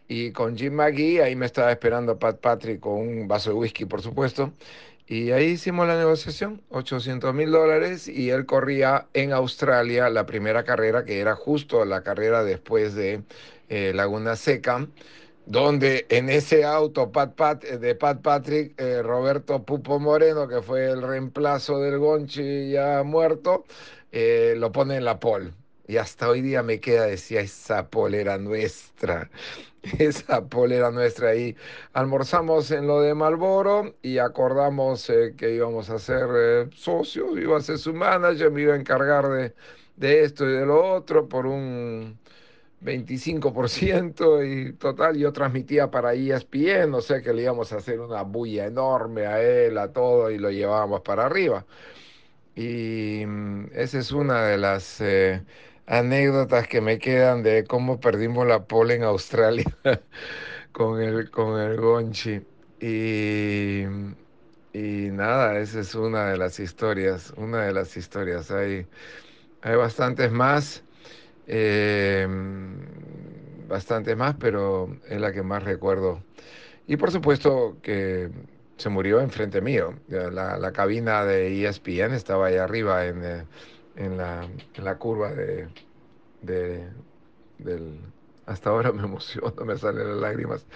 y con Jim McGee, ahí me estaba esperando Pat Patrick con un vaso de whisky, por supuesto. Y ahí hicimos la negociación, 800 mil dólares, y él corría en Australia la primera carrera, que era justo la carrera después de eh, Laguna Seca, donde en ese auto Pat Pat, eh, de Pat Patrick, eh, Roberto Pupo Moreno, que fue el reemplazo del Gonchi ya muerto, lo pone en la pole. Y hasta hoy día me queda, decía, esa polera nuestra, esa polera nuestra ahí. Almorzamos en lo de Malboro y acordamos que íbamos a ser socios, iba a ser su manager, me iba a encargar de, de esto y de lo otro por un 25% y total yo transmitía para ESPN, no sé que le íbamos a hacer una bulla enorme a él, a todo y lo llevábamos para arriba. Y mm, esa es una de las... Eh, anécdotas que me quedan de cómo perdimos la pole en Australia con el, con el Gonchi. Y, y nada, esa es una de las historias, una de las historias. Hay, hay bastantes más, eh, bastantes más, pero es la que más recuerdo. Y por supuesto que se murió enfrente mío. La, la cabina de ESPN estaba ahí arriba en... Eh, en la, la curva de, de, del... Hasta ahora me emociono, me salen las lágrimas.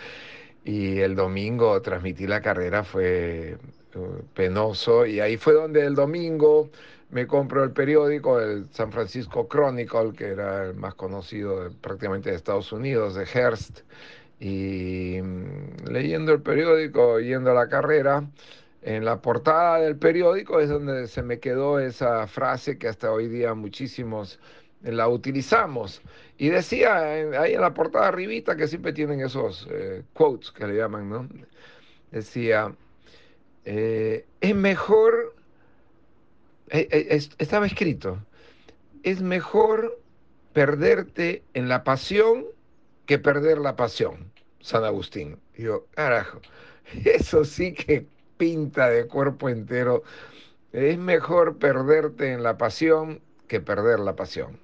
Y el domingo transmití la carrera, fue uh, penoso. Y ahí fue donde el domingo me compro el periódico, el San Francisco Chronicle, que era el más conocido prácticamente de Estados Unidos, de Hearst. Y mm, leyendo el periódico, yendo a la carrera, en la portada del periódico es donde se me quedó esa frase que hasta hoy día muchísimos la utilizamos. Y decía ahí en la portada arribita que siempre tienen esos eh, quotes que le llaman, ¿no? Decía, eh, es mejor, eh, estaba escrito, es mejor perderte en la pasión que perder la pasión. San Agustín. Digo, carajo, eso sí que pinta de cuerpo entero. Es mejor perderte en la pasión que perder la pasión.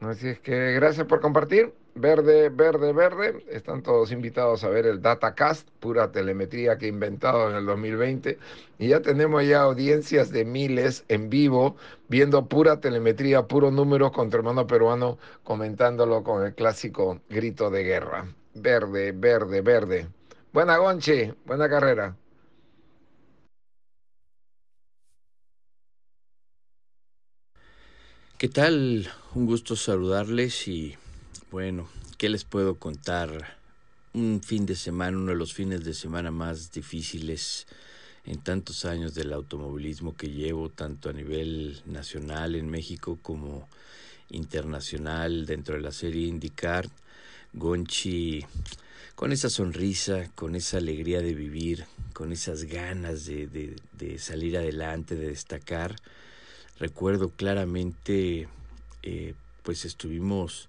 Así es que gracias por compartir. Verde, verde, verde. Están todos invitados a ver el Datacast, pura telemetría que he inventado en el 2020. Y ya tenemos ya audiencias de miles en vivo, viendo pura telemetría, puro números contra hermano peruano, comentándolo con el clásico grito de guerra. Verde, verde, verde. Buena Gonchi, buena carrera. ¿Qué tal? Un gusto saludarles y bueno, ¿qué les puedo contar? Un fin de semana, uno de los fines de semana más difíciles en tantos años del automovilismo que llevo, tanto a nivel nacional en México como internacional dentro de la serie IndyCar. Gonchi con esa sonrisa, con esa alegría de vivir, con esas ganas de, de, de salir adelante, de destacar recuerdo claramente, eh, pues estuvimos,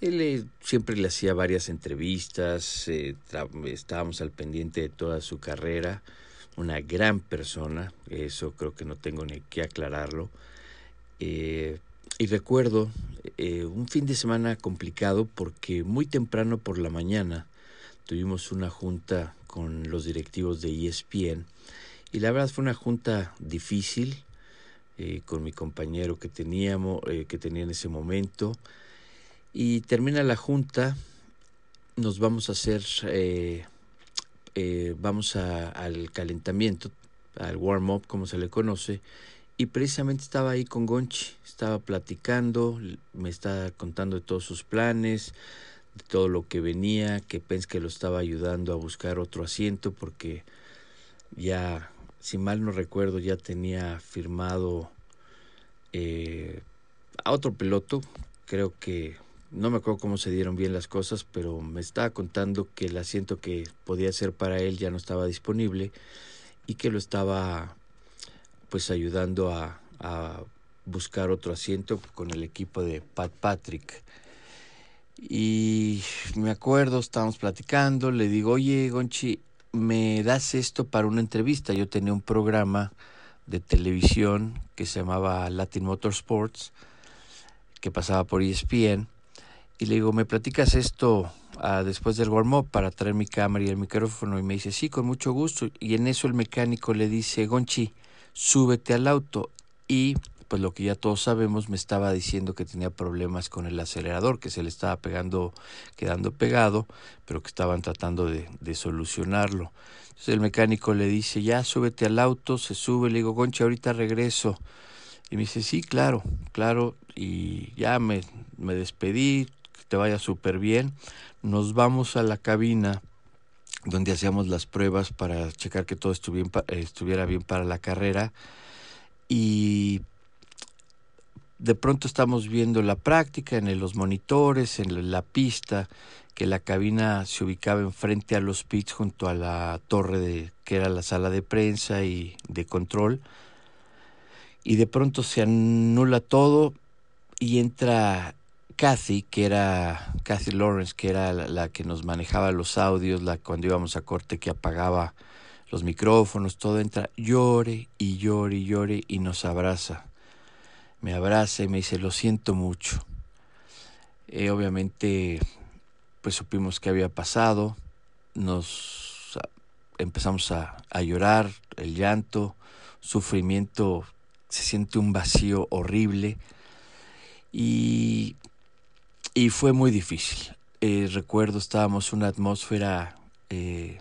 él siempre le hacía varias entrevistas, eh, estábamos al pendiente de toda su carrera, una gran persona, eso creo que no tengo ni que aclararlo. Eh, y recuerdo un fin de semana complicado porque muy temprano por la mañana tuvimos una junta con los directivos de ESPN y la verdad fue una junta difícil, eh, con mi compañero que teníamos, eh, que tenía en ese momento. Y termina la junta, nos vamos a hacer, eh, vamos al calentamiento, al warm-up como se le conoce, y precisamente estaba ahí con Gonchi, estaba platicando, me estaba contando de todos sus planes, de todo lo que venía, que pensé que lo estaba ayudando a buscar otro asiento porque ya si mal no recuerdo, ya tenía firmado eh, a otro piloto. Creo que no me acuerdo cómo se dieron bien las cosas, pero me estaba contando que el asiento que podía ser para él ya no estaba disponible y que lo estaba pues ayudando a, a buscar otro asiento con el equipo de Pat Patrick. Y me acuerdo, estábamos platicando, le digo, oye, Gonchi, me das esto para una entrevista. Yo tenía un programa de televisión que se llamaba Latin Motorsports, que pasaba por ESPN. Y le digo, ¿me platicas esto ah, después del warm-up para traer mi cámara y el micrófono? Y me dice, sí, con mucho gusto. Y en eso el mecánico le dice, Gonchi, súbete al auto. Y pues lo que ya todos sabemos, me estaba diciendo que tenía problemas con el acelerador, que se le estaba pegando, quedando pegado, pero que estaban tratando de, de solucionarlo. Entonces el mecánico le dice, ya súbete al auto, se sube, le digo, Goncha, ahorita regreso. Y me dice, sí, claro, claro, y ya me, me despedí, te vaya súper bien. Nos vamos a la cabina donde hacíamos las pruebas para checar que todo estuviera bien para la carrera. Y de pronto estamos viendo la práctica en los monitores, en la pista, que la cabina se ubicaba enfrente a los pits junto a la torre que era la sala de prensa y de control. Y de pronto se anula todo y entra Kathy, que era Kathy Lawrence, que era la, que nos manejaba los audios, la cuando íbamos a corte que apagaba los micrófonos, todo entra, llore y llore y llore y nos abraza me abraza y me dice, lo siento mucho. Eh, obviamente, pues supimos qué había pasado, nos empezamos a, a llorar, el llanto, sufrimiento, se siente un vacío horrible y, y fue muy difícil. Eh, recuerdo, estábamos en una atmósfera eh,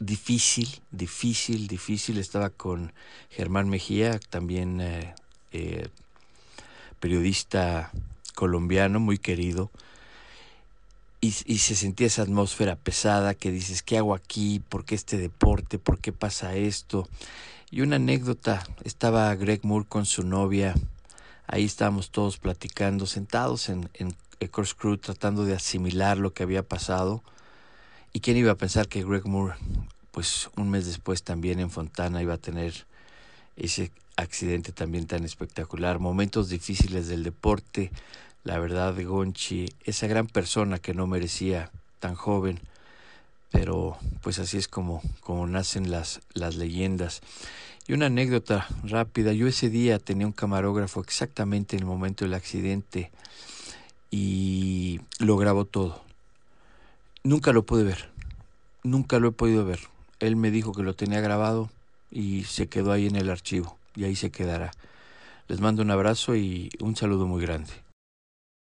difícil, difícil, difícil. Estaba con Germán Mejía, también eh, eh periodista colombiano muy querido, y, se sentía esa atmósfera pesada que dices, ¿qué hago aquí? ¿Por qué este deporte? ¿Por qué pasa esto? Y una anécdota, estaba Greg Moore con su novia, ahí estábamos todos platicando, sentados en, en Ecorse Crew tratando de asimilar lo que había pasado. ¿Y quién iba a pensar que Greg Moore, pues un mes después también en Fontana iba a tener ese accidente también tan espectacular, momentos difíciles del deporte, la verdad de Gonchi, esa gran persona que no merecía tan joven, pero pues así es como, como nacen las, las leyendas. Y una anécdota rápida, yo ese día tenía un camarógrafo exactamente en el momento del accidente y lo grabó todo. Nunca lo pude ver, nunca lo he podido ver. Él me dijo que lo tenía grabado y se quedó ahí en el archivo y ahí se quedará. Les mando un abrazo y un saludo muy grande.